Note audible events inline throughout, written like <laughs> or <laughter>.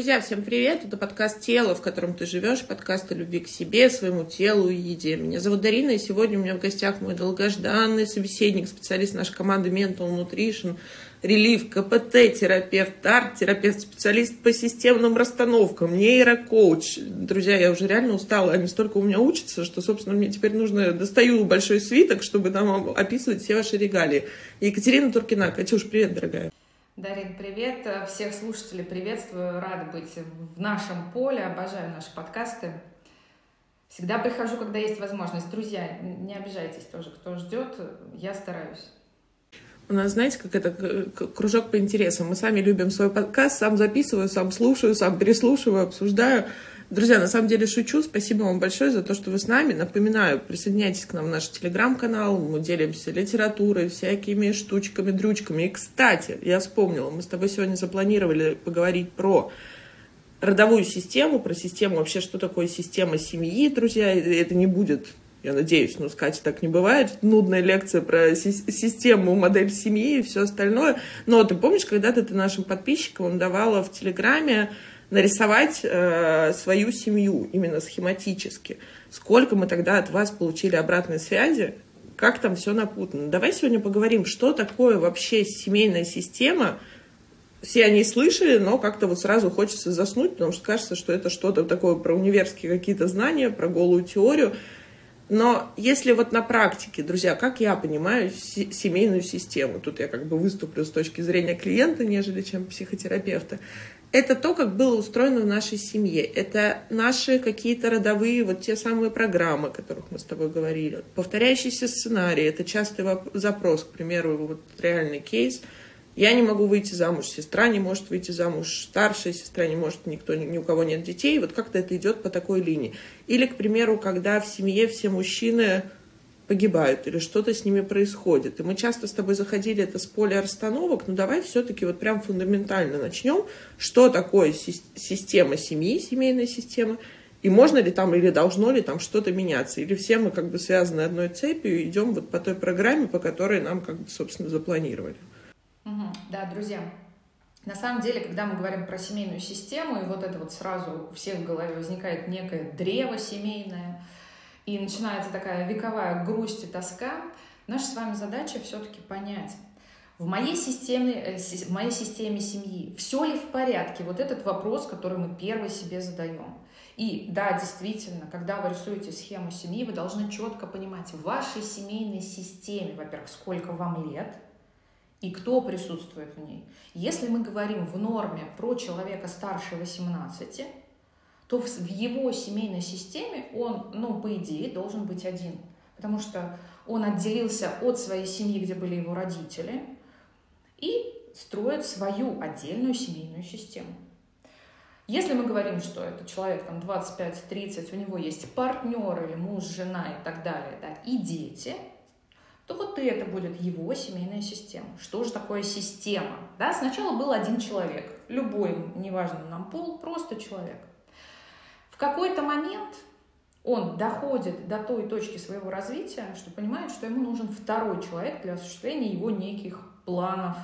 Друзья, всем привет! Это подкаст «Тело», в котором ты живешь, подкаст о любви к себе, своему телу и еде. Меня зовут Дарина, и сегодня у меня в гостях мой долгожданный собеседник, специалист нашей команды Mental Nutrition, релив, КПТ, терапевт, арт-терапевт, специалист по системным расстановкам, нейрокоуч. Друзья, я уже реально устала, они столько у меня учатся, что, собственно, мне теперь нужно, достаю большой свиток, чтобы там описывать все ваши регалии. Екатерина Туркина. Катюш, привет, дорогая. Дарин, привет. Всех слушателей приветствую. Рада быть в нашем поле. Обожаю наши подкасты. Всегда прихожу, когда есть возможность. Друзья, не обижайтесь тоже, кто ждет. Я стараюсь. У нас, знаете, как это кружок по интересам. Мы сами любим свой подкаст, сам записываю, сам слушаю, сам переслушиваю, обсуждаю. Друзья, на самом деле шучу. Спасибо вам большое за то, что вы с нами. Напоминаю, присоединяйтесь к нам в наш телеграм-канал. Мы делимся литературой, всякими штучками, дрючками. И, кстати, я вспомнила, мы с тобой сегодня запланировали поговорить про родовую систему, про систему вообще, что такое система семьи, друзья. Это не будет я надеюсь, ну, с Катей так не бывает, нудная лекция про систему, модель семьи и все остальное. Но ты помнишь, когда-то ты нашим подписчикам давала в Телеграме нарисовать э, свою семью именно схематически. Сколько мы тогда от вас получили обратной связи, как там все напутано. Давай сегодня поговорим, что такое вообще семейная система. Все они слышали, но как-то вот сразу хочется заснуть, потому что кажется, что это что-то такое про универские какие-то знания, про голую теорию. Но если вот на практике, друзья, как я понимаю семейную систему, тут я как бы выступлю с точки зрения клиента, нежели чем психотерапевта, это то, как было устроено в нашей семье. Это наши какие-то родовые, вот те самые программы, о которых мы с тобой говорили. Повторяющийся сценарий, это частый запрос, к примеру, вот реальный кейс. Я не могу выйти замуж, сестра не может выйти замуж, старшая сестра не может, никто, ни у кого нет детей. Вот как-то это идет по такой линии. Или, к примеру, когда в семье все мужчины погибают или что-то с ними происходит. И мы часто с тобой заходили это с поля расстановок, но давай все-таки вот прям фундаментально начнем, что такое система семьи, семейная система, и можно ли там или должно ли там что-то меняться, или все мы как бы связаны одной цепью и идем вот по той программе, по которой нам как бы, собственно, запланировали. Да, друзья, на самом деле, когда мы говорим про семейную систему, и вот это вот сразу у всех в голове возникает некое древо семейное, и начинается такая вековая грусть и тоска, наша с вами задача все-таки понять, в моей системе, э, в моей системе семьи все ли в порядке? Вот этот вопрос, который мы первый себе задаем. И да, действительно, когда вы рисуете схему семьи, вы должны четко понимать, в вашей семейной системе, во-первых, сколько вам лет и кто присутствует в ней. Если мы говорим в норме про человека старше 18, то в его семейной системе он, ну, по идее, должен быть один. Потому что он отделился от своей семьи, где были его родители, и строит свою отдельную семейную систему. Если мы говорим, что это человек там 25-30, у него есть партнер или муж, жена и так далее, да, и дети, то вот и это будет его семейная система. Что же такое система? Да, сначала был один человек, любой, неважно нам пол, просто человек какой-то момент он доходит до той точки своего развития, что понимает, что ему нужен второй человек для осуществления его неких планов,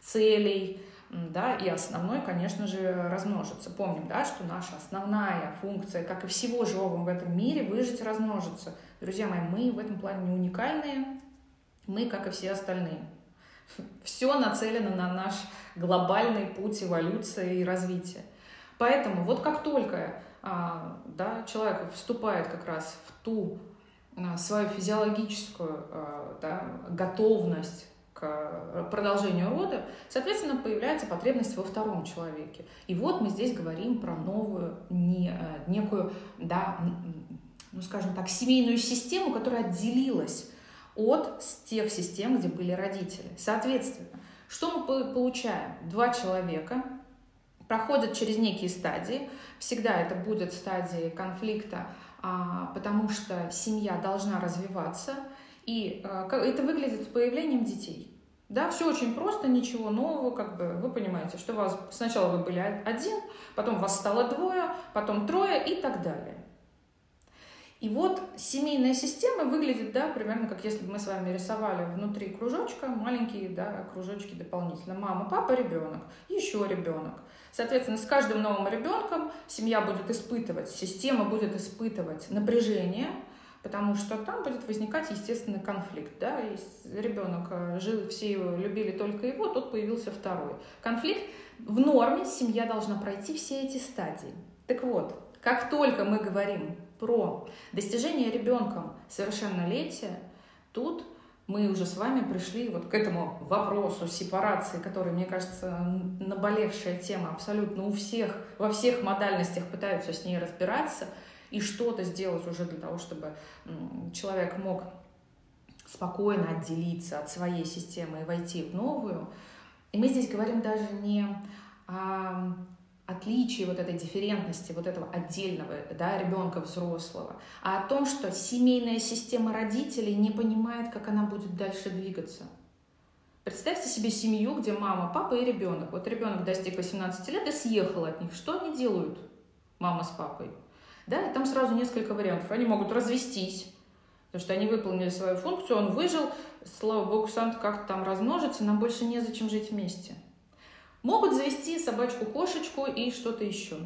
целей, да, и основной, конечно же, размножиться. Помним, да, что наша основная функция, как и всего живого в этом мире, выжить размножиться. Друзья мои, мы в этом плане не уникальные, мы, как и все остальные. <laughs> Все нацелено на наш глобальный путь эволюции и развития. Поэтому вот как только да, человек вступает как раз в ту а, свою физиологическую а, да, готовность к продолжению рода, соответственно, появляется потребность во втором человеке. И вот мы здесь говорим про новую, не, некую, да, ну, скажем так, семейную систему, которая отделилась от тех систем, где были родители. Соответственно, что мы получаем? Два человека, проходят через некие стадии. Всегда это будет стадии конфликта, а, потому что семья должна развиваться, и а, это выглядит появлением детей. Да, все очень просто, ничего нового, как бы вы понимаете, что вас сначала вы были один, потом вас стало двое, потом трое и так далее. И вот семейная система выглядит, да, примерно как если бы мы с вами рисовали внутри кружочка маленькие, да, кружочки дополнительно. Мама, папа, ребенок, еще ребенок. Соответственно, с каждым новым ребенком семья будет испытывать, система будет испытывать напряжение, потому что там будет возникать естественный конфликт. Да? Ребенок э, жил, все его любили только его, тут появился второй. Конфликт в норме семья должна пройти все эти стадии. Так вот, как только мы говорим про достижение ребенком совершеннолетия, тут мы уже с вами пришли вот к этому вопросу сепарации, который, мне кажется, наболевшая тема абсолютно у всех, во всех модальностях пытаются с ней разбираться и что-то сделать уже для того, чтобы человек мог спокойно отделиться от своей системы и войти в новую. И мы здесь говорим даже не о отличие вот этой дифферентности, вот этого отдельного да, ребенка взрослого, а о том, что семейная система родителей не понимает, как она будет дальше двигаться. Представьте себе семью, где мама, папа и ребенок. Вот ребенок достиг 18 лет и съехал от них. Что они делают, мама с папой? Да, и там сразу несколько вариантов. Они могут развестись, потому что они выполнили свою функцию, он выжил, слава богу, сам как-то там размножится, нам больше незачем жить вместе. Могут завести собачку-кошечку и что-то еще.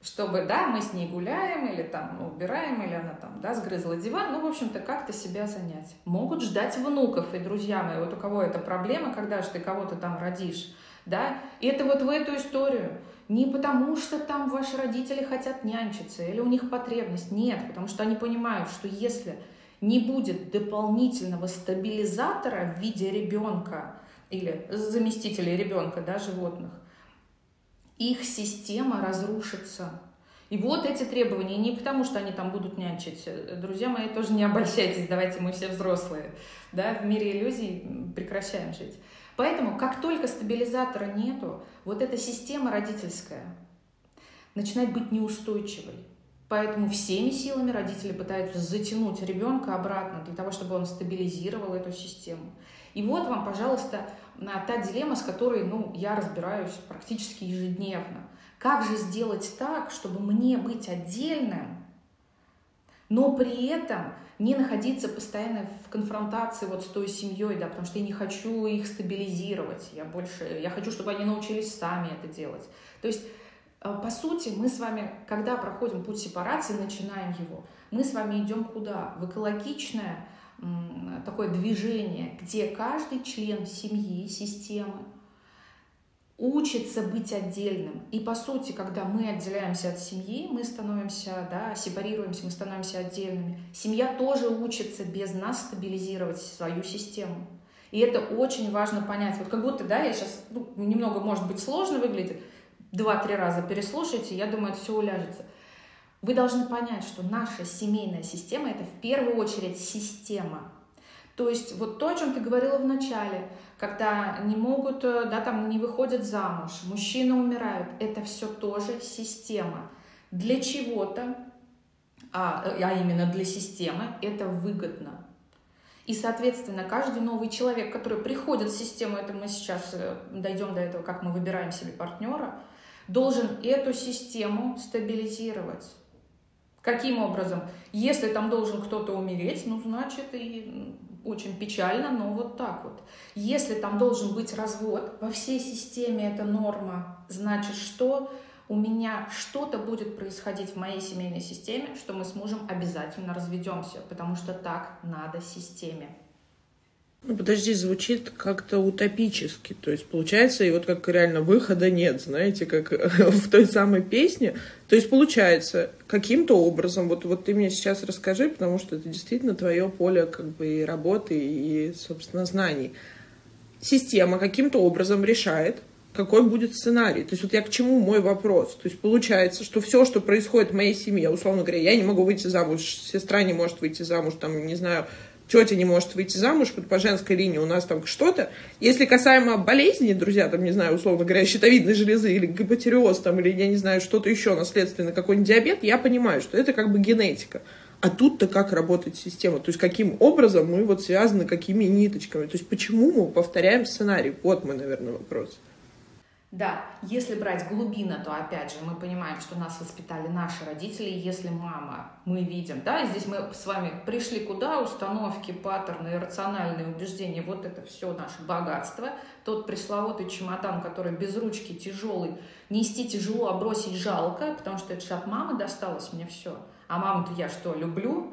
Чтобы, да, мы с ней гуляем, или там ну, убираем, или она там, да, сгрызла диван, ну, в общем-то, как-то себя занять. Могут ждать внуков, и, друзья мои, вот у кого это проблема, когда же ты кого-то там родишь, да, и это вот в эту историю. Не потому, что там ваши родители хотят нянчиться, или у них потребность, нет, потому что они понимают, что если не будет дополнительного стабилизатора в виде ребенка, или заместителей ребенка, да, животных, их система разрушится. И вот эти требования, не потому что они там будут нянчить. Друзья мои, тоже не обольщайтесь, давайте мы все взрослые. Да, в мире иллюзий прекращаем жить. Поэтому, как только стабилизатора нету, вот эта система родительская начинает быть неустойчивой. Поэтому всеми силами родители пытаются затянуть ребенка обратно для того, чтобы он стабилизировал эту систему. И вот вам, пожалуйста, та дилемма, с которой ну, я разбираюсь практически ежедневно. Как же сделать так, чтобы мне быть отдельным, но при этом не находиться постоянно в конфронтации вот с той семьей, да, потому что я не хочу их стабилизировать, я больше, я хочу, чтобы они научились сами это делать. То есть, э, по сути, мы с вами, когда проходим путь сепарации, начинаем его, мы с вами идем куда? В экологичное, такое движение, где каждый член семьи, системы учится быть отдельным. И по сути, когда мы отделяемся от семьи, мы становимся, да, сепарируемся, мы становимся отдельными. Семья тоже учится без нас стабилизировать свою систему. И это очень важно понять. Вот как будто, да, я сейчас, ну, немного, может быть, сложно выглядит, два-три раза переслушайте, я думаю, это все уляжется. Вы должны понять, что наша семейная система – это в первую очередь система. То есть вот то, о чем ты говорила в начале, когда не могут, э, да, там не выходят замуж, мужчины умирают, это все тоже система. Для чего-то, а, а именно для системы, это выгодно. И, соответственно, каждый новый человек, который приходит в систему, это мы сейчас э, дойдем до этого, как мы выбираем себе партнера, должен эту систему стабилизировать. Каким образом? Если там должен кто-то умереть, ну, значит, и очень печально, но вот так вот. Если там должен быть развод, во всей системе это норма, значит, что у меня что-то будет происходить в моей семейной системе, что мы с мужем обязательно разведемся, потому что так надо системе. Ну, подожди, звучит как-то утопически. То есть, получается, и вот как реально выхода нет, знаете, как <laughs> в той самой песне. То есть, получается, каким-то образом, вот, вот ты мне сейчас расскажи, потому что это действительно твое поле как бы и работы, и, собственно, знаний. Система каким-то образом решает, какой будет сценарий. То есть вот я к чему мой вопрос. То есть получается, что все, что происходит в моей семье, условно говоря, я не могу выйти замуж, сестра не может выйти замуж, там, не знаю, тетя не может выйти замуж, вот по женской линии у нас там что-то. Если касаемо болезней, друзья, там, не знаю, условно говоря, щитовидной железы или гипотереоз, там, или, я не знаю, что-то еще, наследственный какой-нибудь диабет, я понимаю, что это как бы генетика. А тут-то как работает система? То есть каким образом мы вот связаны, какими ниточками? То есть почему мы повторяем сценарий? Вот мой, наверное, вопрос. Да, если брать глубина, то опять же мы понимаем, что нас воспитали наши родители. Если мама, мы видим, да, здесь мы с вами пришли куда? Установки, паттерны, рациональные убеждения, вот это все наше богатство. Тот пресловутый чемодан, который без ручки тяжелый, нести тяжело, а бросить жалко, потому что это же от мамы досталось мне все. А маму-то я что, люблю?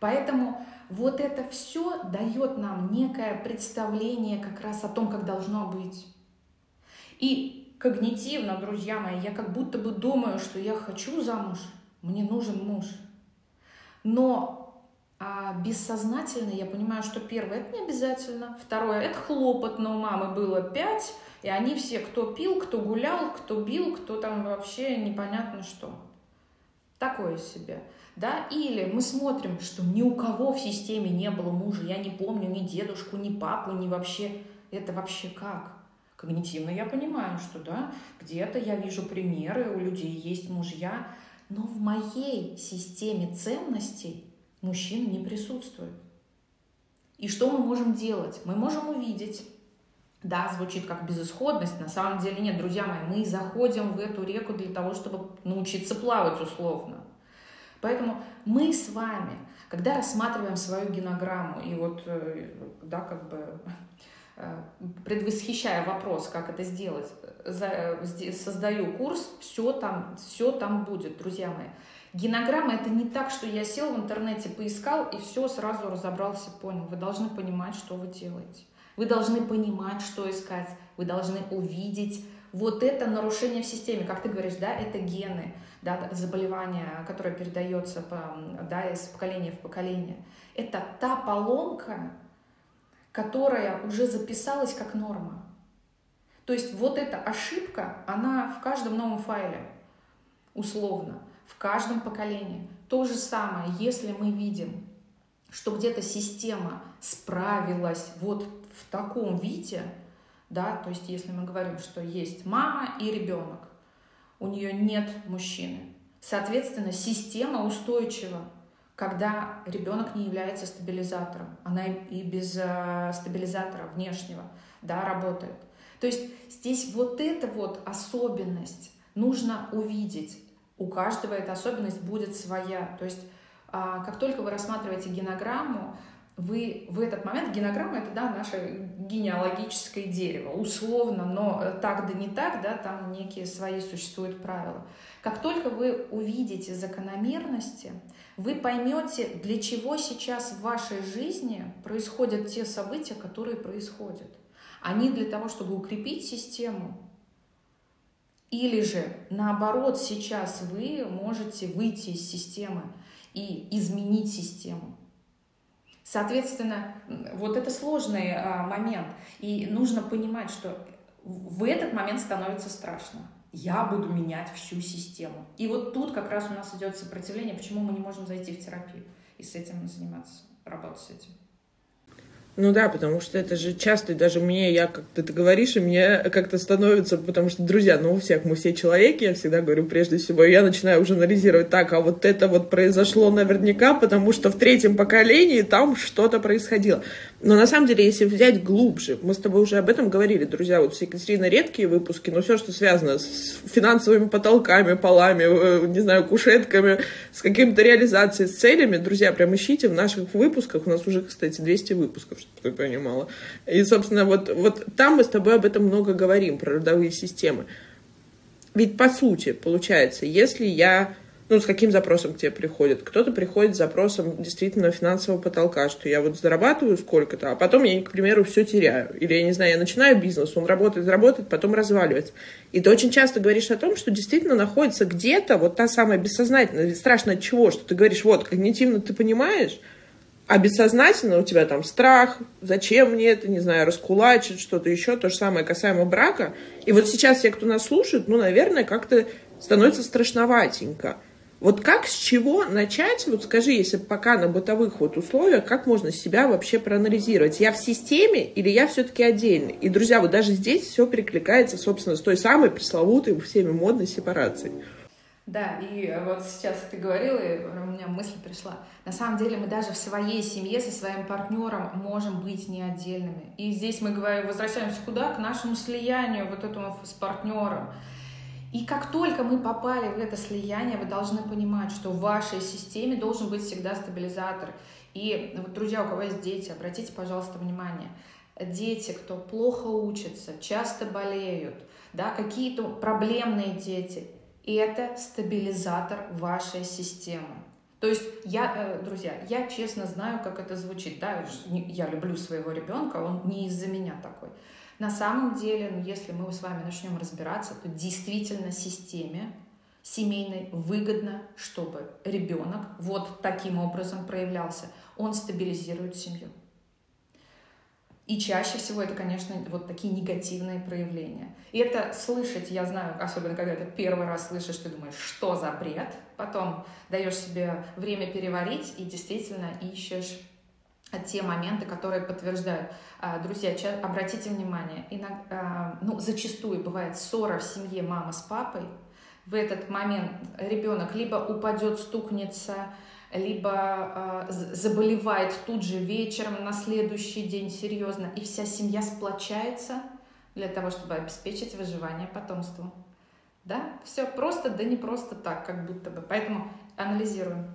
Поэтому вот это все дает нам некое представление как раз о том, как должно быть. И когнитивно, друзья мои, я как будто бы думаю, что я хочу замуж, мне нужен муж. Но а бессознательно я понимаю, что первое это не обязательно, второе это хлопотно у мамы было пять, и они все, кто пил, кто гулял, кто бил, кто там вообще непонятно что. Такое себе. Да? Или мы смотрим, что ни у кого в системе не было мужа, я не помню ни дедушку, ни папу, ни вообще. Это вообще как? Когнитивно я понимаю, что да, где-то я вижу примеры, у людей есть мужья, но в моей системе ценностей мужчина не присутствует. И что мы можем делать? Мы можем увидеть, да, звучит как безысходность, на самом деле нет, друзья мои, мы заходим в эту реку для того, чтобы научиться плавать условно. Поэтому мы с вами, когда рассматриваем свою генограмму, и вот, э, да, как бы предвосхищая вопрос, как это сделать, создаю курс, все там, все там будет, друзья мои. Генограмма это не так, что я сел в интернете, поискал и все сразу разобрался, понял. Вы должны понимать, что вы делаете. Вы должны понимать, что искать. Вы должны увидеть вот это нарушение в системе. Как ты говоришь, да, это гены, да, заболевание, которое передается по, да, из поколения в поколение. Это та поломка, которая уже записалась как норма. То есть вот эта ошибка, она в каждом новом файле, условно, в каждом поколении. То же самое, если мы видим, что где-то система справилась вот в таком виде, да, то есть если мы говорим, что есть мама и ребенок, у нее нет мужчины, соответственно, система устойчива, когда ребенок не является стабилизатором, она и без э, стабилизатора внешнего да, работает. То есть здесь вот эта вот особенность нужно увидеть. У каждого эта особенность будет своя. То есть а, как только вы рассматриваете генограмму, вы в этот момент, генограмма это да, наше генеалогическое дерево, условно, но э, так да не так, да, там некие свои существуют правила. Как только вы увидите закономерности, вы поймете, для чего сейчас в вашей жизни происходят те события, которые происходят. Они для того, чтобы укрепить систему, или же наоборот, сейчас вы можете выйти из системы и изменить систему. Соответственно, вот это сложный а, момент. И нужно понимать, что в этот момент становится страшно. Я буду менять всю систему. И вот тут как раз у нас идет сопротивление, почему мы не можем зайти в терапию и с этим заниматься, работать с этим. Ну да, потому что это же часто, даже мне, я как ты говоришь, и мне как-то становится, потому что, друзья, ну у всех, мы все человеки, я всегда говорю, прежде всего, я начинаю уже анализировать, так, а вот это вот произошло наверняка, потому что в третьем поколении там что-то происходило. Но на самом деле, если взять глубже, мы с тобой уже об этом говорили, друзья, вот с Екатериной редкие выпуски, но все, что связано с финансовыми потолками, полами, э, не знаю, кушетками, с каким-то реализацией, с целями, друзья, прям ищите в наших выпусках, у нас уже, кстати, 200 выпусков, чтобы ты понимала. И, собственно, вот, вот там мы с тобой об этом много говорим, про родовые системы. Ведь, по сути, получается, если я ну, с каким запросом к тебе приходят. Кто-то приходит с запросом действительно финансового потолка, что я вот зарабатываю сколько-то, а потом я, к примеру, все теряю. Или, я не знаю, я начинаю бизнес, он работает, работает, потом разваливается. И ты очень часто говоришь о том, что действительно находится где-то вот та самая бессознательная, страшно от чего, что ты говоришь, вот, когнитивно ты понимаешь, а бессознательно у тебя там страх, зачем мне это, не знаю, раскулачить, что-то еще, то же самое касаемо брака. И вот сейчас все, кто нас слушает, ну, наверное, как-то становится страшноватенько. Вот как, с чего начать? Вот скажи, если пока на бытовых вот условиях, как можно себя вообще проанализировать? Я в системе или я все-таки отдельный? И, друзья, вот даже здесь все перекликается, собственно, с той самой пресловутой всеми модной сепарацией. Да, и вот сейчас ты говорила, и у меня мысль пришла. На самом деле мы даже в своей семье со своим партнером можем быть не отдельными. И здесь мы говорим, возвращаемся куда? К нашему слиянию вот этому с партнером. И как только мы попали в это слияние, вы должны понимать, что в вашей системе должен быть всегда стабилизатор. И вот, друзья, у кого есть дети, обратите, пожалуйста, внимание. Дети, кто плохо учится, часто болеют, да, какие-то проблемные дети – это стабилизатор вашей системы. То есть я, э, друзья, я честно знаю, как это звучит. Да, я люблю своего ребенка, он не из-за меня такой. На самом деле, ну, если мы с вами начнем разбираться, то действительно системе семейной выгодно, чтобы ребенок вот таким образом проявлялся. Он стабилизирует семью. И чаще всего это, конечно, вот такие негативные проявления. И это слышать, я знаю, особенно когда ты первый раз слышишь, ты думаешь, что за бред. Потом даешь себе время переварить и действительно ищешь те моменты, которые подтверждают. А, друзья, обратите внимание, иногда, а, ну, зачастую бывает ссора в семье мама с папой. В этот момент ребенок либо упадет, стукнется, либо э, заболевает тут же вечером на следующий день серьезно, и вся семья сплочается для того, чтобы обеспечить выживание потомству. Да, все просто, да не просто так, как будто бы. Поэтому анализируем.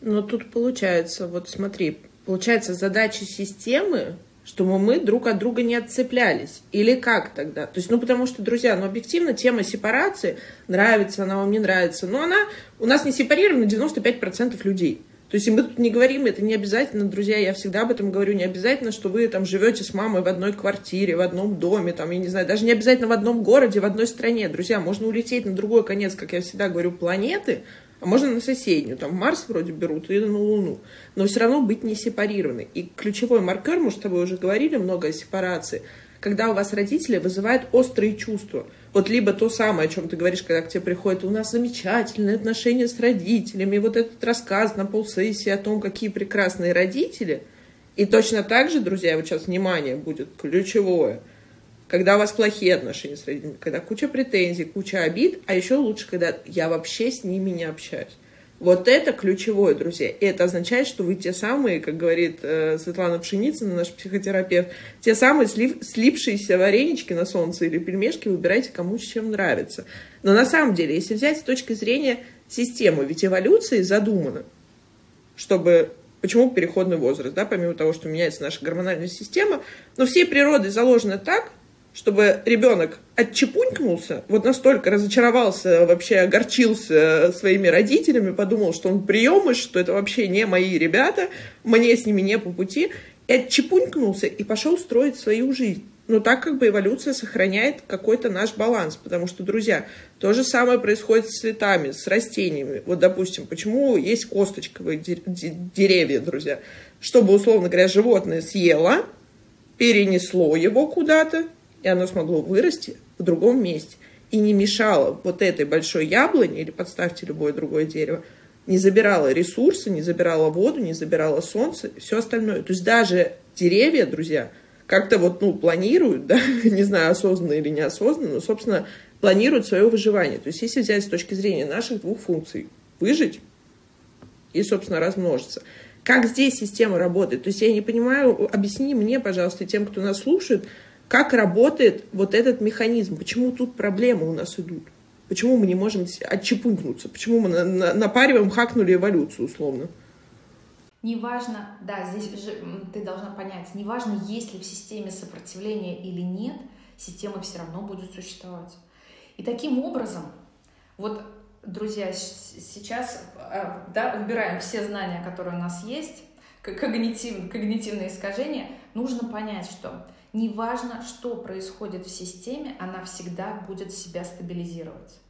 Но тут получается, вот смотри, получается задача системы, чтобы мы друг от друга не отцеплялись. Или как тогда? То есть, ну, потому что, друзья, ну, объективно тема сепарации, нравится она вам, не нравится, но она у нас не сепарирована 95% людей. То есть, и мы тут не говорим, это не обязательно, друзья, я всегда об этом говорю, не обязательно, что вы там живете с мамой в одной квартире, в одном доме, там, я не знаю, даже не обязательно в одном городе, в одной стране. Друзья, можно улететь на другой конец, как я всегда говорю, планеты, а можно на соседнюю, там Марс вроде берут и на Луну, но все равно быть не сепарированы. И ключевой маркер, мы с тобой уже говорили много о сепарации, когда у вас родители вызывают острые чувства – вот либо то самое, о чем ты говоришь, когда к тебе приходит, у нас замечательные отношения с родителями, вот этот рассказ на полсессии о том, какие прекрасные родители. И точно так же, друзья, вот сейчас внимание будет ключевое, когда у вас плохие отношения с родителями, когда куча претензий, куча обид, а еще лучше, когда я вообще с ними не общаюсь. Вот это ключевое, друзья. И это означает, что вы те самые, как говорит э, Светлана Пшеницына, наш психотерапевт, те самые слив, слипшиеся варенички на солнце или пельмешки выбирайте кому чем нравится. Но на самом деле, если взять с точки зрения системы, ведь эволюция задумана, чтобы Почему переходный возраст, да, помимо того, что меняется наша гормональная система, но всей природой заложено так, чтобы ребенок отчепунькнулся, вот настолько разочаровался, вообще огорчился своими родителями, подумал, что он приемыш, что это вообще не мои ребята, мне с ними не по пути, и отчепунькнулся и пошел строить свою жизнь. Но так как бы эволюция сохраняет какой-то наш баланс, потому что, друзья, то же самое происходит с цветами, с растениями. Вот, допустим, почему есть косточковые деревья, друзья? Чтобы, условно говоря, животное съело, перенесло его куда-то, и оно смогло вырасти в другом месте и не мешало вот этой большой яблоне или подставьте любое другое дерево, не забирало ресурсы, не забирало воду, не забирало солнце все остальное. То есть даже деревья, друзья, как-то вот, ну, планируют, <laughs> да, не знаю, осознанно или неосознанно, но, собственно, планируют свое выживание. То есть если взять с точки зрения наших двух функций, выжить и, собственно, размножиться. Как здесь система работает? То есть я не понимаю, объясни мне, пожалуйста, тем, кто нас слушает, как работает вот этот механизм? Почему тут проблемы у нас идут? Почему мы не можем отчепунькнуться? Почему мы на, на, напариваем, хакнули эволюцию условно? Неважно, да, здесь же ты должна понять, неважно, есть ли в системе сопротивление или нет, система все равно будет существовать. И таким образом, вот, друзья, сейчас э, да, убираем все знания, которые у нас есть, когнитив, когнитивные искажения, нужно понять, что неважно, что происходит в системе, она всегда будет себя стабилизировать.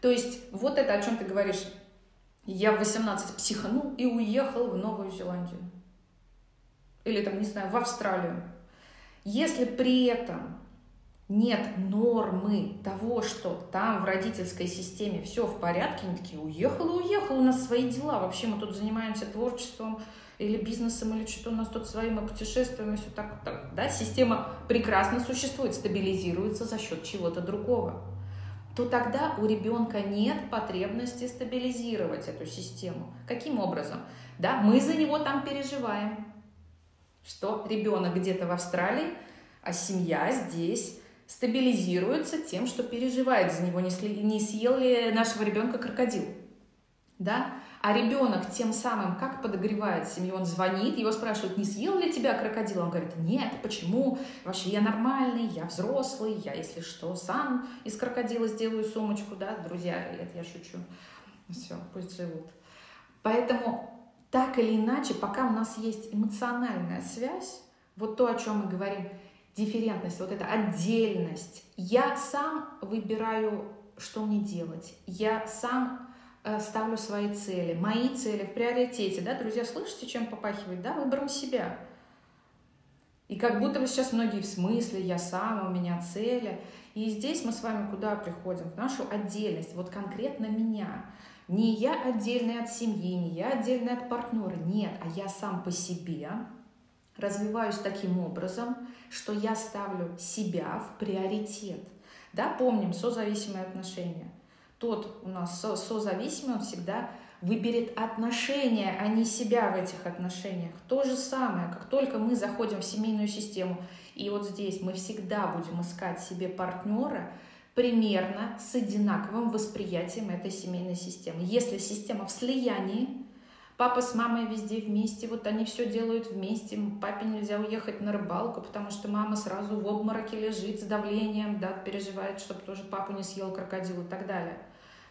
То есть вот это, о чем ты говоришь, я в 18 психанул и уехал в Новую Зеландию. Или там, не знаю, в Австралию. Если при этом нет нормы того, что там в родительской системе все в порядке, они такие, уехал и уехал, у нас свои дела, вообще мы тут занимаемся творчеством, или бизнесом, или что-то у нас тут своим, мы путешествуем, и все так, так, да, система прекрасно существует, стабилизируется за счет чего-то другого. то тогда у ребенка нет потребности стабилизировать эту систему. Каким образом? Да, мы за него там переживаем, что ребенок где-то в Австралии, а семья здесь стабилизируется тем, что переживает за него, не, съел ли нашего ребенка крокодил. Да? А ребенок тем самым как подогревает семью? Он звонит, его спрашивают, не съел ли тебя крокодил? Он говорит, нет, почему? Вообще я нормальный, я взрослый, я, если что, сам из крокодила сделаю сумочку, да, друзья, это я шучу. Все, пусть живут. Поэтому так или иначе, пока у нас есть эмоциональная связь, вот то, о чем мы говорим, дифферентность, вот эта отдельность, я сам выбираю, что мне делать, я сам ставлю свои цели, мои цели в приоритете, да, друзья, слышите, чем попахивает, да, выбором себя. И как будто бы сейчас многие в смысле, я сам, у меня цели. И здесь мы с вами куда приходим? В нашу отдельность, вот конкретно меня. Не я отдельный от семьи, не я отдельный от партнера, нет, а я сам по себе развиваюсь таким образом, что я ставлю себя в приоритет. Да, помним созависимые отношения тот у нас со созависимый, он всегда выберет отношения, а не себя в этих отношениях. То же самое, как только мы заходим в семейную систему, и вот здесь мы всегда будем искать себе партнера примерно с одинаковым восприятием этой семейной системы. Если система в слиянии, папа с мамой везде вместе, вот они все делают вместе, папе нельзя уехать на рыбалку, потому что мама сразу в обмороке лежит с давлением, да, переживает, чтобы тоже папу не съел крокодил и так далее.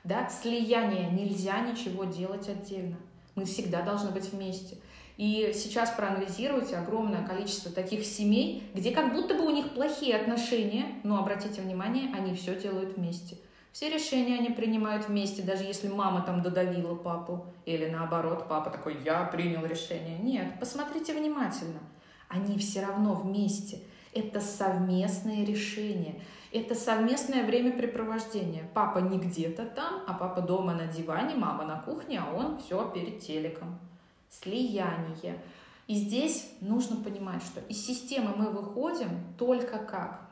Да, слияние, нельзя ничего делать отдельно. Мы всегда должны быть вместе. И сейчас проанализируйте огромное количество таких семей, где как будто бы у них плохие отношения, но обратите внимание, они все делают вместе. Все решения они принимают вместе, даже если мама там додавила папу, или наоборот, папа такой, я принял решение. Нет, посмотрите внимательно. Они все равно вместе. Это совместные решения. Это совместное времяпрепровождение. Папа не где-то там, а папа дома на диване, мама на кухне, а он все перед телеком. Слияние. И здесь нужно понимать, что из системы мы выходим только как?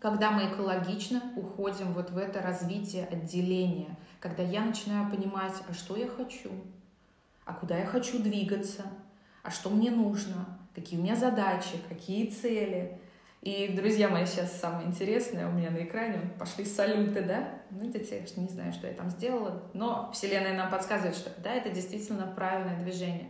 Когда мы экологично уходим вот в это развитие отделения, когда я начинаю понимать, а что я хочу, а куда я хочу двигаться, а что мне нужно, какие у меня задачи, какие цели – и, друзья мои, сейчас самое интересное у меня на экране, пошли салюты, да? Ну, видите, я не знаю, что я там сделала, но Вселенная нам подсказывает, что да, это действительно правильное движение.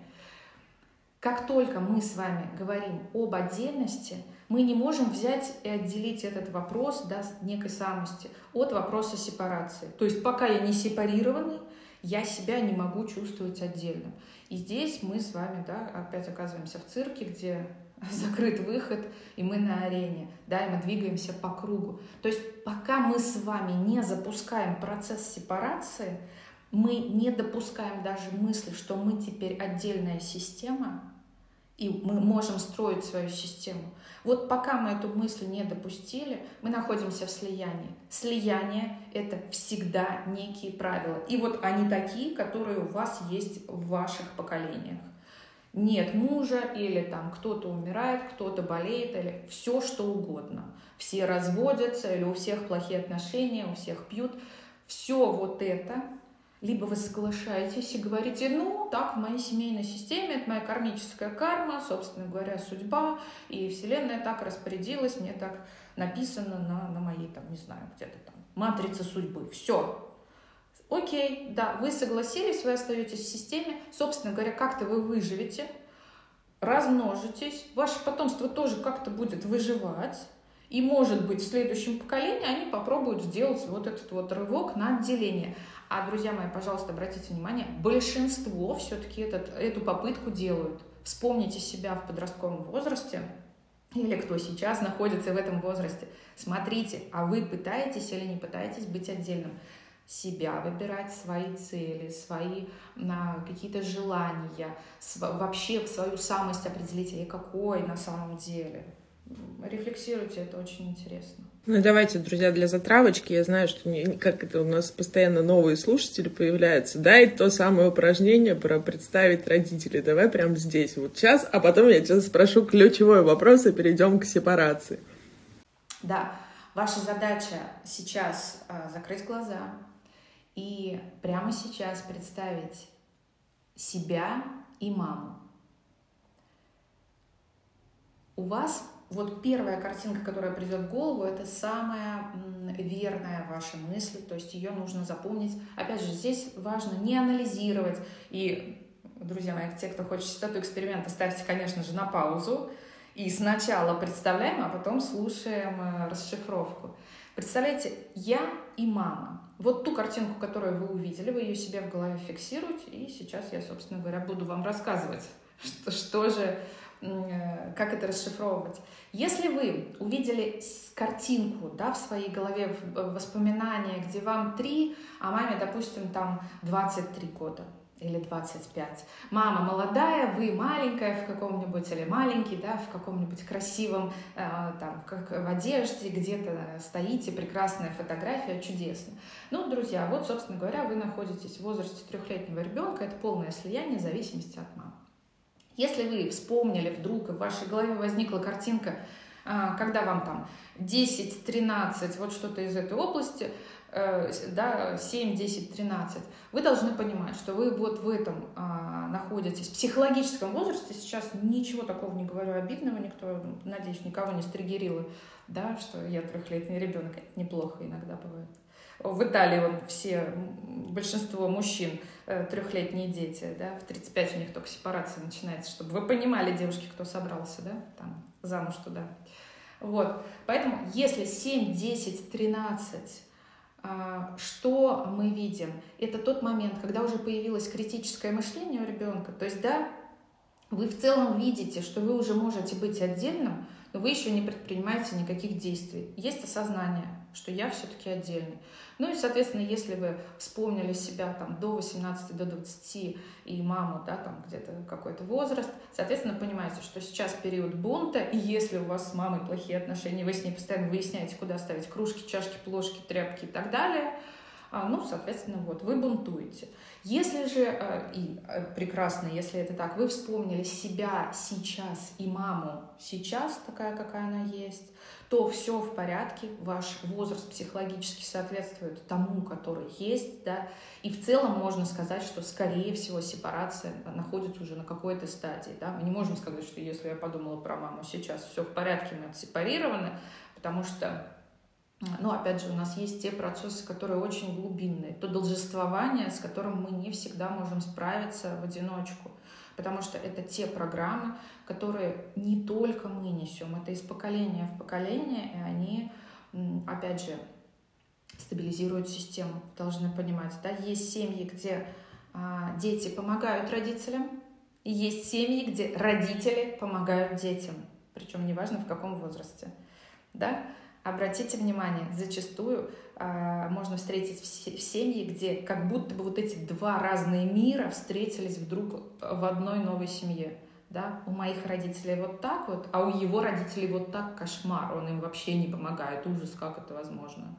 Как только мы с вами говорим об отдельности, мы не можем взять и отделить этот вопрос да, некой самости от вопроса сепарации. То есть пока я не сепарированный, я себя не могу чувствовать отдельным. И здесь мы с вами да, опять оказываемся в цирке, где <laughs> закрыт выход, и мы на арене, да, и мы двигаемся по кругу. То есть пока мы с вами не запускаем процесс сепарации, мы не допускаем даже мысли, что мы теперь отдельная система, и мы можем строить свою систему. Вот пока мы эту мысль не допустили, мы находимся в слиянии. Слияние — это всегда некие правила. И вот они такие, которые у вас есть в ваших поколениях нет мужа, или там кто-то умирает, кто-то болеет, или все что угодно. Все разводятся, или у всех плохие отношения, у всех пьют. Все вот это, либо вы соглашаетесь и говорите, ну, так, в моей семейной системе, это моя кармическая карма, собственно говоря, судьба, и Вселенная так распорядилась, мне так написано на, на моей, там, не знаю, где-то там, матрице судьбы. Все, Окей, да, вы согласились, вы остаетесь в системе, собственно говоря, как-то вы выживете, размножитесь, ваше потомство тоже как-то будет выживать, и, может быть, в следующем поколении они попробуют сделать вот этот вот рывок на отделение. А, друзья мои, пожалуйста, обратите внимание, большинство все-таки этот, эту попытку делают. Вспомните себя в подростковом возрасте, или кто сейчас находится в этом возрасте. Смотрите, а вы пытаетесь или не пытаетесь быть отдельным себя, выбирать свои цели, свои на, какие-то желания, вообще свою самость определить, я какой на самом деле. Рефлексируйте, это очень интересно. Ну давайте, друзья, для затравочки, я знаю, что не, как это у нас постоянно новые слушатели появляются, да, и то самое упражнение про представить родителей. Давай прямо здесь, вот сейчас, а потом я сейчас спрошу ключевой вопрос и перейдем к сепарации. Да, Ваша задача сейчас а, закрыть глаза и прямо сейчас представить себя и маму. У вас вот первая картинка, которая придет в голову, это самая верная ваша мысль, то есть ее нужно запомнить. Опять же, здесь важно не анализировать. И, друзья мои, те, кто хочет частоту эксперимента, ставьте, конечно же, на паузу. И сначала представляем, а потом слушаем э, расшифровку. Представляете, я и мама. Вот ту картинку, которую вы увидели, вы ее себе в голове фиксируете, и сейчас я, собственно говоря, буду вам рассказывать, <laughs> что, что же Э, как это расшифровывать. Если вы увидели картинку да, в своей голове, в воспоминания, где вам 3, а маме, допустим, там 23 года или 25. Мама молодая, вы маленькая в каком-нибудь, или маленький, да, в каком-нибудь красивом, э, там, как в одежде, где-то стоите, прекрасная фотография, чудесно. Ну, друзья, вот, собственно говоря, вы находитесь в возрасте трехлетнего ребенка, это полное слияние зависимости от мамы. Если вы вспомнили вдруг, и в вашей голове возникла картинка, а, когда вам там 10, 13, вот что-то из этой области, э, да, 7, 10, 13, вы должны понимать, что вы вот в этом а, находитесь, в психологическом возрасте, сейчас ничего такого не говорю обидного, никто, надеюсь, никого не стригерило, да, что я трехлетний ребенок, это неплохо иногда бывает. В Италии он все, большинство мужчин Э, трехлетние дети, да, в 35 у них только сепарация начинается, чтобы вы понимали, девушки, кто собрался, да, там, замуж туда. Вот, поэтому если 7, 10, 13, что мы видим? Это тот момент, когда уже появилось критическое мышление у ребенка, то есть, да, вы в целом видите, что вы уже можете быть отдельным, но вы еще не предпринимаете никаких действий. Есть осознание, что я все-таки отдельный. Ну и, соответственно, если вы вспомнили себя там до 18, до 20 и маму, да, там где-то какой-то возраст, соответственно, понимаете, что сейчас период бунта, и если у вас с мамой плохие отношения, вы с ней постоянно выясняете, куда ставить кружки, чашки, плошки, тряпки и так далее, ну, соответственно, вот, вы бунтуете. Если же, э, и э, прекрасно, если это так, вы вспомнили себя сейчас и маму сейчас, такая, какая она есть, то все в порядке, ваш возраст психологически соответствует тому, который есть, да, и в целом можно сказать, что, скорее всего, сепарация находится уже на какой-то стадии, да, мы не можем сказать, что если я подумала про маму сейчас, все в порядке, мы отсепарированы, потому что ну, опять же, у нас есть те процессы, которые очень глубинные. То должествование, с которым мы не всегда можем справиться в одиночку. Потому что это те программы, которые не только мы несем, это из поколения в поколение, и они, опять же, стабилизируют систему, должны понимать. Да? Есть семьи, где а, дети помогают родителям, и есть семьи, где родители помогают детям, причем неважно в каком возрасте. Да? Обратите внимание, зачастую э, можно встретить в, семье, где как будто бы вот эти два разные мира встретились вдруг в одной новой семье. Да? У моих родителей вот так вот, а у его родителей вот так кошмар, он им вообще не помогает, ужас, как это возможно.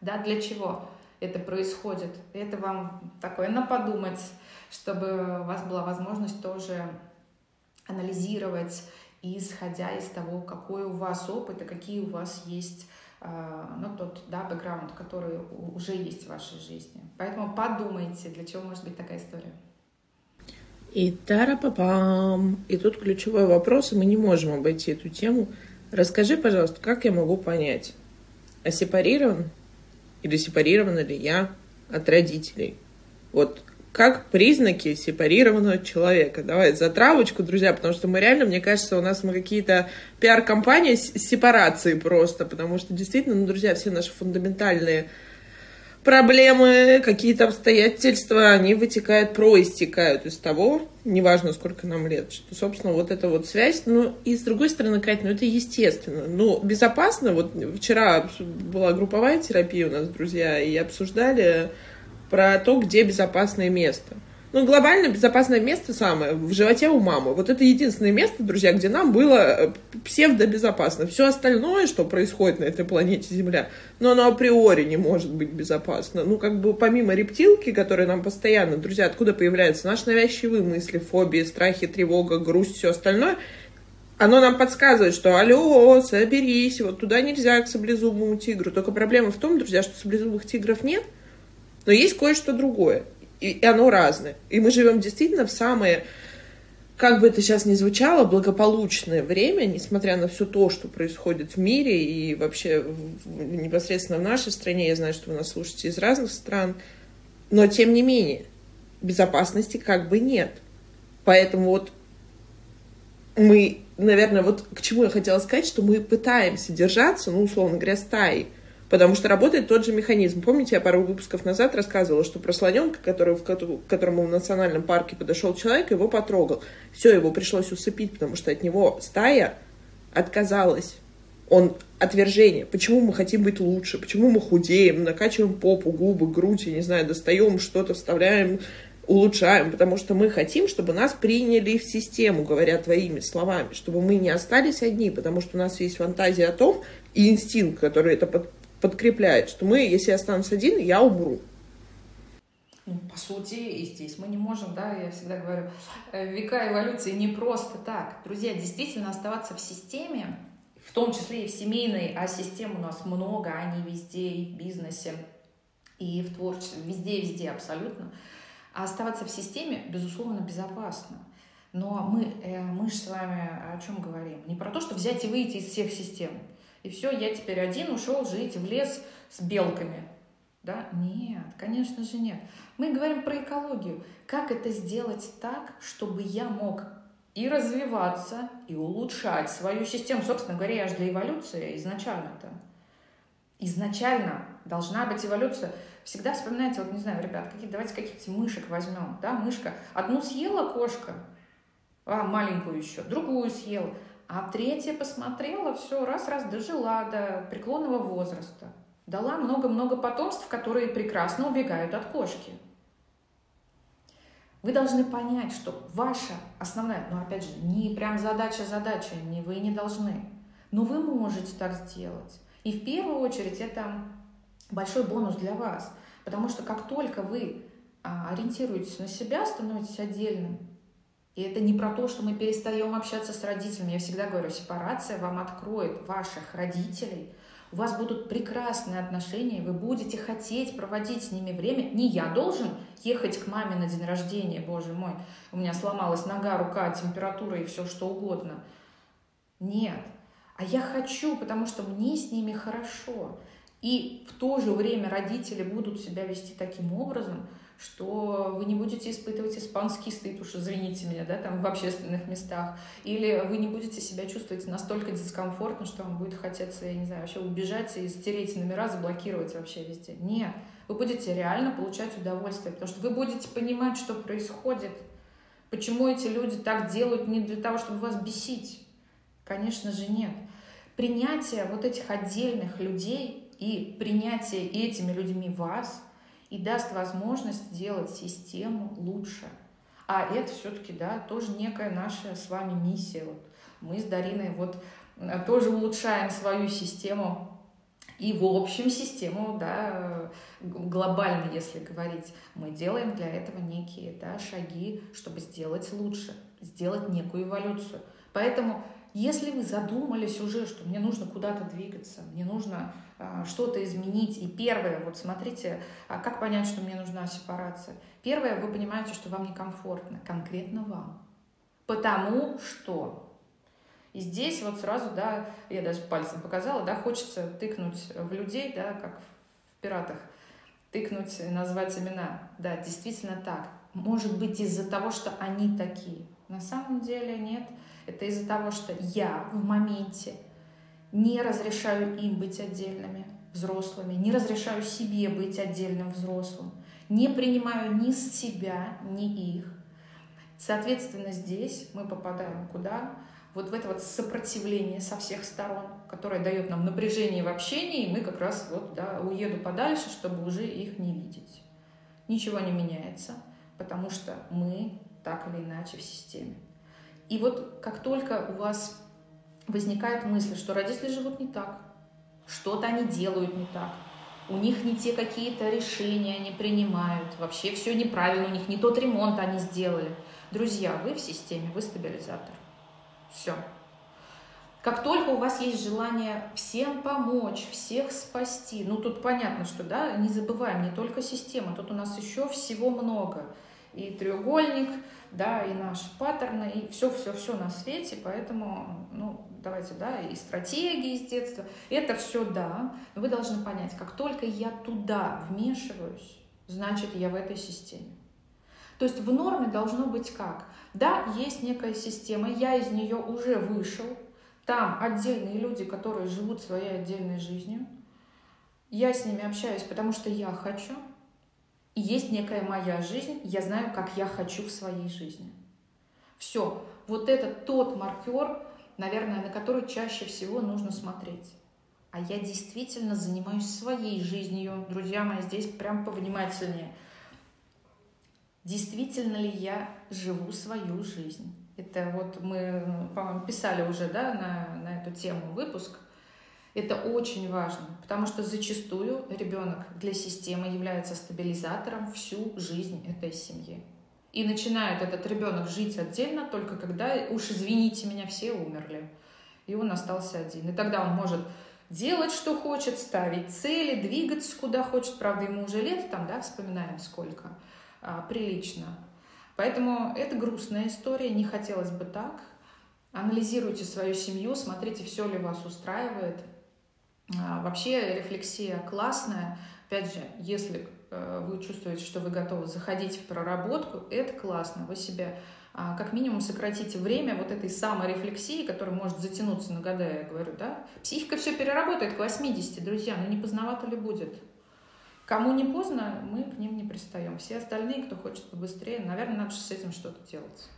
Да, для чего это происходит? Это вам такое на подумать, чтобы у вас была возможность тоже анализировать исходя из того, какой у вас опыт и какие у вас есть а, ну, тот да, бэкграунд, который уже есть в вашей жизни. Поэтому подумайте, для чего может быть такая история. И тара-папам. И тут ключевой вопрос, и мы не можем обойти эту тему. Расскажи, пожалуйста, как я могу понять, а сепарирован или сепарирована ли я от родителей? Вот как признаки сепарированного человека. Давай за травочку, друзья, потому что мы реально, мне кажется, у нас мы какие-то пиар-компании с сепарации просто, потому что действительно, ну, друзья, все наши фундаментальные проблемы, какие-то обстоятельства, они вытекают, проистекают из того, неважно, сколько нам лет, что, собственно, вот эта вот связь, ну, и с другой стороны, Кать, ну, это естественно, ну, безопасно, вот вчера была групповая терапия у нас, друзья, и обсуждали про то, где безопасное место. Ну, глобально безопасное место самое в животе у мамы. Вот это единственное место, друзья, где нам было э, псевдобезопасно. Все остальное, что происходит на этой планете Земля, но оно априори не может быть безопасно. Ну, как бы помимо рептилки, которые нам постоянно, друзья, откуда появляются наши навязчивые мысли, фобии, страхи, тревога, грусть, все остальное, оно нам подсказывает, что алло, соберись, вот туда нельзя к саблезубому тигру. Только проблема в том, друзья, что саблезубых тигров нет, но есть кое-что другое, и оно разное. И мы живем действительно в самое, как бы это сейчас ни звучало, благополучное время, несмотря на все то, что происходит в мире и вообще непосредственно в нашей стране. Я знаю, что вы нас слушаете из разных стран, но тем не менее безопасности как бы нет. Поэтому вот мы наверное, вот к чему я хотела сказать, что мы пытаемся держаться, ну, условно говоря, стаи, потому что работает тот же механизм. Помните, я пару выпусков назад рассказывала, что про слоненка, который, в, к которому в национальном парке подошел человек, его потрогал. Все, его пришлось усыпить, потому что от него стая отказалась. Он отвержение. Почему мы хотим быть лучше? Почему мы худеем, накачиваем попу, губы, грудь, я не знаю, достаем что-то, вставляем улучшаем, потому что мы хотим, чтобы нас приняли в систему, говоря твоими словами, чтобы мы не остались одни, потому что у нас есть фантазия о том и инстинкт, который это подкрепляет, что мы, если я останусь один, я умру. Ну, по сути, и здесь мы не можем, да, я всегда говорю, э, века эволюции не просто так. Друзья, действительно оставаться в системе, в том числе и в семейной, а систем у нас много, они везде, и в бизнесе, и в творчестве, везде-везде абсолютно. А оставаться в системе, безусловно, безопасно. Но мы, э, мы же с вами о чем говорим? Не про то, что взять и выйти из всех систем. И все, я теперь один ушел жить в лес с белками. Да? Нет, конечно же нет. Мы говорим про экологию. Как это сделать так, чтобы я мог и развиваться, и улучшать свою систему. Собственно говоря, я же для эволюции изначально-то. Изначально должна быть эволюция. Всегда вспоминайте, вот не знаю, ребят, какие, давайте каких-то мышек возьмем, да, мышка. Одну съела кошка, а, маленькую еще, другую съела, а третья посмотрела, все, раз-раз дожила до преклонного возраста. Дала много-много потомств, которые прекрасно убегают от кошки. Вы должны понять, что ваша основная, ну опять же, не прям задача-задача, не вы не должны, но вы можете так сделать. И в первую очередь это большой бонус для вас. Потому что как только вы а, ориентируетесь на себя, становитесь отдельным, и это не про то, что мы перестаем общаться с родителями. Я всегда говорю, сепарация вам откроет ваших родителей. У вас будут прекрасные отношения, вы будете хотеть проводить с ними время. Не я должен ехать к маме на день рождения, боже мой, у меня сломалась нога, рука, температура и все что угодно. Нет. А я хочу, потому что мне с ними хорошо. И в то же время родители будут себя вести таким образом, что вы не будете испытывать испанский стыд, уж извините меня, да, там в общественных местах, или вы не будете себя чувствовать настолько дискомфортно, что вам будет хотеться, я не знаю, вообще убежать и стереть номера, заблокировать вообще везде. Нет, вы будете реально получать удовольствие, потому что вы будете понимать, что происходит, почему эти люди так делают не для того, чтобы вас бесить. Конечно же, нет. Принятие вот этих отдельных людей и принятие этими людьми вас и даст возможность сделать систему лучше. А это все-таки, да, тоже некая наша с вами миссия. Вот мы с Дариной вот э, тоже улучшаем свою систему и в общем систему, да, глобально, если говорить, мы делаем для этого некие да, шаги, чтобы сделать лучше, сделать некую эволюцию. Поэтому если вы задумались уже, что мне нужно куда-то двигаться, мне нужно что-то изменить, и первое, вот смотрите, а как понять, что мне нужна сепарация? Первое, вы понимаете, что вам некомфортно, конкретно вам. Потому что и здесь вот сразу, да, я даже пальцем показала, да, хочется тыкнуть в людей, да, как в пиратах, тыкнуть, назвать имена. Да, действительно так. Может быть из-за того, что они такие. На самом деле нет. Это из-за того, что я в моменте не разрешаю им быть отдельными взрослыми, не разрешаю себе быть отдельным взрослым, не принимаю ни себя, ни их. Соответственно, здесь мы попадаем куда? Вот в это вот сопротивление со всех сторон, которое дает нам напряжение в общении, и мы как раз вот, да, уеду подальше, чтобы уже их не видеть. Ничего не меняется, потому что мы так или иначе в системе. И вот как только у вас возникает мысль, что родители живут не так, что-то они делают не так, у них не те какие-то решения они принимают, вообще все неправильно, у них не тот ремонт они сделали. Друзья, вы в системе, вы стабилизатор. Все. Как только у вас есть желание всем помочь, всех спасти, ну тут понятно, что, да, не забываем, не только система, тут у нас еще всего много. И треугольник, да, и наши паттерны, и все-все-все на свете, поэтому, ну, давайте, да, и стратегии с детства, это все да, но вы должны понять, как только я туда вмешиваюсь, значит, я в этой системе. То есть в норме должно быть как? Да, есть некая система, я из нее уже вышел, там отдельные люди, которые живут своей отдельной жизнью, я с ними общаюсь, потому что я хочу, и есть некая моя жизнь, я знаю, как я хочу в своей жизни. Все, вот это тот маркер, наверное, на который чаще всего нужно смотреть. А я действительно занимаюсь своей жизнью. Друзья мои, здесь прям повнимательнее. Действительно ли я живу свою жизнь? Это вот мы, по-моему, писали уже да, на, на эту тему выпуск. Это очень важно, потому что зачастую ребенок для системы является стабилизатором всю жизнь этой семьи. И начинает этот ребенок жить отдельно только когда, уж извините меня, все умерли. И он остался один. И тогда он может делать, что хочет, ставить цели, двигаться куда хочет. Правда, ему уже лет там, да, вспоминаем сколько, а, прилично. Поэтому это грустная история, не хотелось бы так. Анализируйте свою семью, смотрите, все ли вас устраивает. А, вообще рефлексия классная. Опять же, если вы чувствуете, что вы готовы заходить в проработку, это классно. Вы себе а, как минимум сократите время вот этой самой рефлексии, которая может затянуться на года, я говорю, да. Психика все переработает к 80, друзья, ну не поздновато ли будет? Кому не поздно, мы к ним не пристаем. Все остальные, кто хочет побыстрее, наверное, надо с этим что-то делать.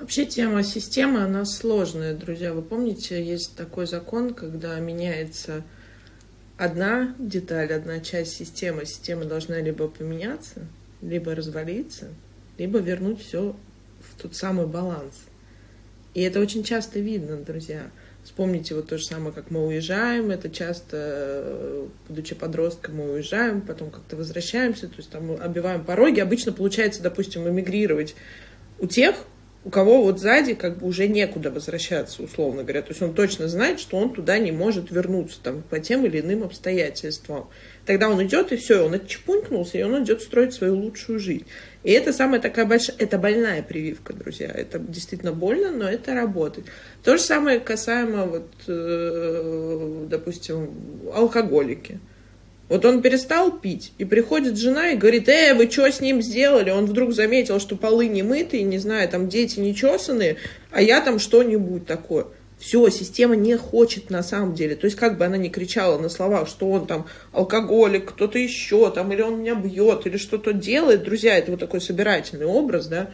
Вообще тема системы, она сложная, друзья. Вы помните, есть такой закон, когда меняется одна деталь, одна часть системы, система должна либо поменяться, либо развалиться, либо вернуть все в тот самый баланс. И это очень часто видно, друзья. Вспомните вот то же самое, как мы уезжаем, это часто, будучи подростком, мы уезжаем, потом как-то возвращаемся, то есть там обиваем пороги. Обычно получается, допустим, эмигрировать у тех, у кого вот сзади как бы уже некуда возвращаться, условно говоря. То есть он точно знает, что он туда не может вернуться там, по тем или иным обстоятельствам. Тогда он идет, и все, он отчепунькнулся, и он идет строить свою лучшую жизнь. И это самая такая большая, это больная прививка, друзья. Это действительно больно, но это работает. То же самое касаемо, вот, э, допустим, алкоголики. Вот он перестал пить, и приходит жена и говорит, э, вы что с ним сделали? Он вдруг заметил, что полы не мытые, не знаю, там дети не чесанные, а я там что-нибудь такое. Все, система не хочет на самом деле. То есть как бы она ни кричала на словах, что он там алкоголик, кто-то еще, там, или он меня бьет, или что-то делает. Друзья, это вот такой собирательный образ, да.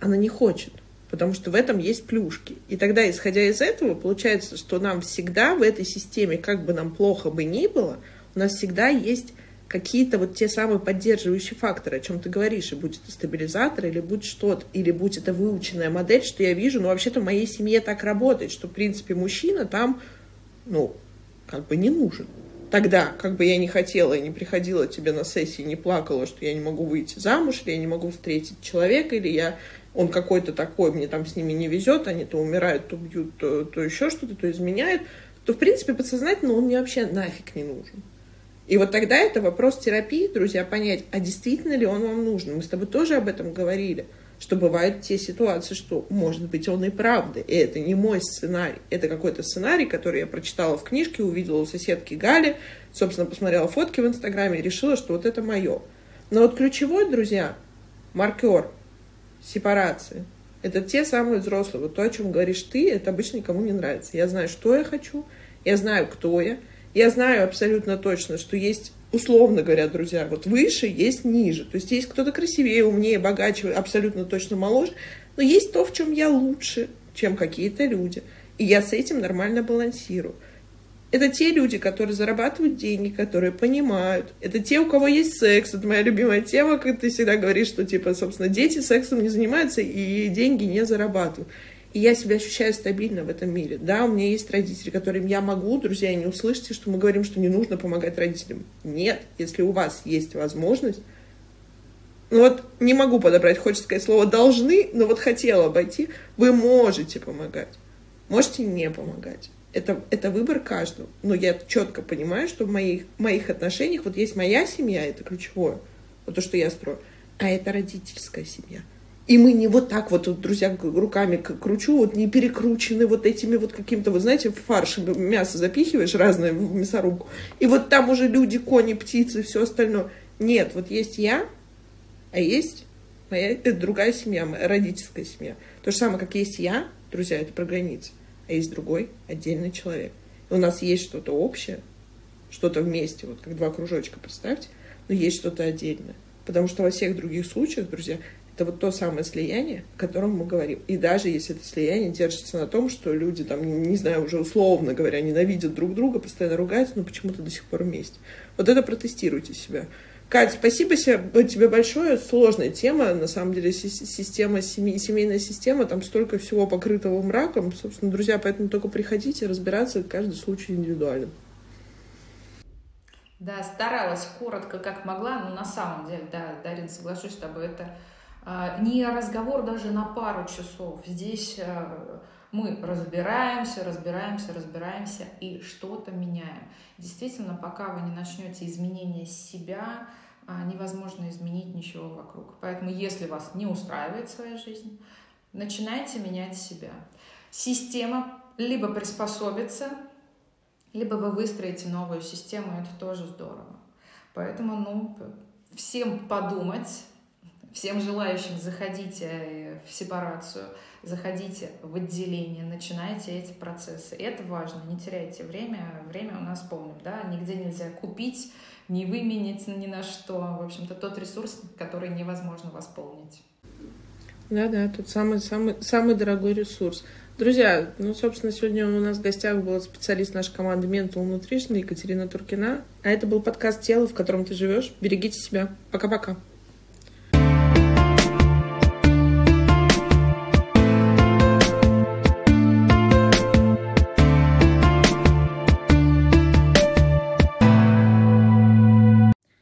Она не хочет потому что в этом есть плюшки. И тогда, исходя из этого, получается, что нам всегда в этой системе, как бы нам плохо бы ни было, у нас всегда есть какие-то вот те самые поддерживающие факторы, о чем ты говоришь, и будь это стабилизатор, или будь что-то, или будь это выученная модель, что я вижу, ну, вообще-то в моей семье так работает, что, в принципе, мужчина там, ну, как бы не нужен. Тогда, как бы я не хотела и не приходила тебе на сессии, не плакала, что я не могу выйти замуж, или я не могу встретить человека, или я он какой-то такой, мне там с ними не везет, они то умирают, то бьют, то, то еще что-то, то изменяют, то, в принципе, подсознательно он мне вообще нафиг не нужен. И вот тогда это вопрос терапии, друзья, понять, а действительно ли он вам нужен. Мы с тобой тоже об этом говорили, что бывают те ситуации, что, может быть, он и правда, и это не мой сценарий. Это какой-то сценарий, который я прочитала в книжке, увидела у соседки Гали, собственно, посмотрела фотки в Инстаграме и решила, что вот это мое. Но вот ключевой, друзья, маркер сепарации, это те самые взрослые. Вот то, о чем говоришь ты, это обычно никому не нравится. Я знаю, что я хочу, я знаю, кто я, я знаю абсолютно точно, что есть, условно говоря, друзья, вот выше, есть ниже. То есть есть кто-то красивее, умнее, богаче, абсолютно точно моложе, но есть то, в чем я лучше, чем какие-то люди. И я с этим нормально балансирую. Это те люди, которые зарабатывают деньги, которые понимают. Это те, у кого есть секс. Это моя любимая тема, как ты всегда говоришь, что, типа, собственно, дети сексом не занимаются и деньги не зарабатывают. И я себя ощущаю стабильно в этом мире. Да, у меня есть родители, которым я могу, друзья, не услышите, что мы говорим, что не нужно помогать родителям. Нет, если у вас есть возможность, ну вот не могу подобрать, хочется сказать слово должны, но вот хотела обойти, вы можете помогать, можете не помогать. Это, это выбор каждого. Но я четко понимаю, что в моих, моих отношениях вот есть моя семья, это ключевое, вот то, что я строю, а это родительская семья. И мы не вот так вот, вот друзья, руками кручу, вот не перекручены вот этими вот каким-то, вы знаете, в фарш мясо запихиваешь разное в мясорубку, и вот там уже люди, кони, птицы, все остальное. Нет, вот есть я, а есть моя это другая семья, моя родительская семья. То же самое, как есть я, друзья, это про границы, а есть другой отдельный человек. И у нас есть что-то общее, что-то вместе, вот как два кружочка, представьте, но есть что-то отдельное. Потому что во всех других случаях, друзья, это вот то самое слияние, о котором мы говорим. И даже если это слияние держится на том, что люди там, не знаю, уже условно говоря, ненавидят друг друга, постоянно ругаются, но почему-то до сих пор вместе. Вот это протестируйте себя. Кать, спасибо тебе большое. Сложная тема, на самом деле, система, семьи, семейная система, там столько всего покрытого мраком. Собственно, друзья, поэтому только приходите разбираться, каждый случай индивидуально. Да, старалась коротко, как могла, но на самом деле, да, Дарин, соглашусь с тобой, это не разговор даже на пару часов. Здесь а, мы разбираемся, разбираемся, разбираемся и что-то меняем. Действительно, пока вы не начнете изменения себя, а, невозможно изменить ничего вокруг. Поэтому, если вас не устраивает своя жизнь, начинайте менять себя. Система либо приспособится, либо вы выстроите новую систему, это тоже здорово. Поэтому, ну, всем подумать, всем желающим заходите э, в сепарацию, заходите в отделение, начинайте эти процессы. Это важно, не теряйте время, время у нас полным, да, нигде нельзя купить, не выменить ни на что. В общем-то, тот ресурс, который невозможно восполнить. Да-да, тут самый, самый, самый дорогой ресурс. Друзья, ну, собственно, сегодня у нас в гостях был специалист нашей команды Mental Nutrition Екатерина Туркина. А это был подкаст «Тело, в котором ты живешь». Берегите себя. Пока-пока.